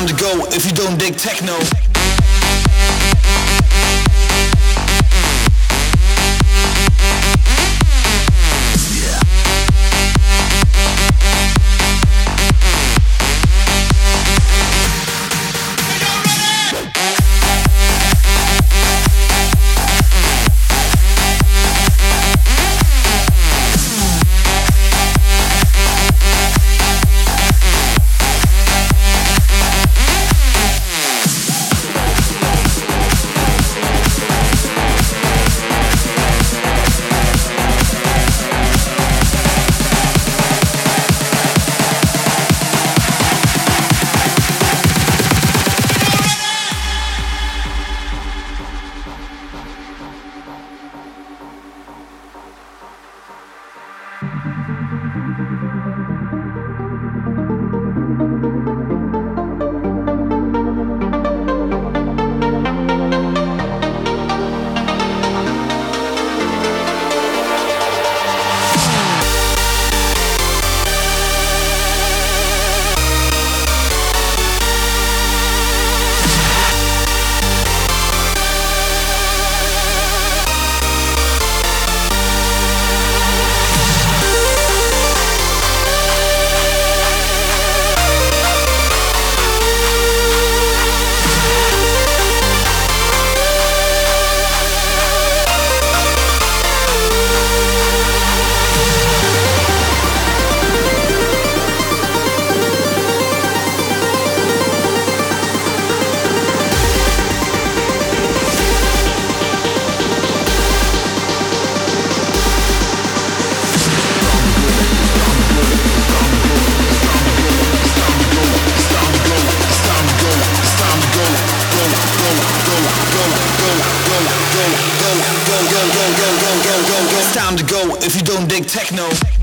time to go if you don't dig techno. time to go if you don't dig techno.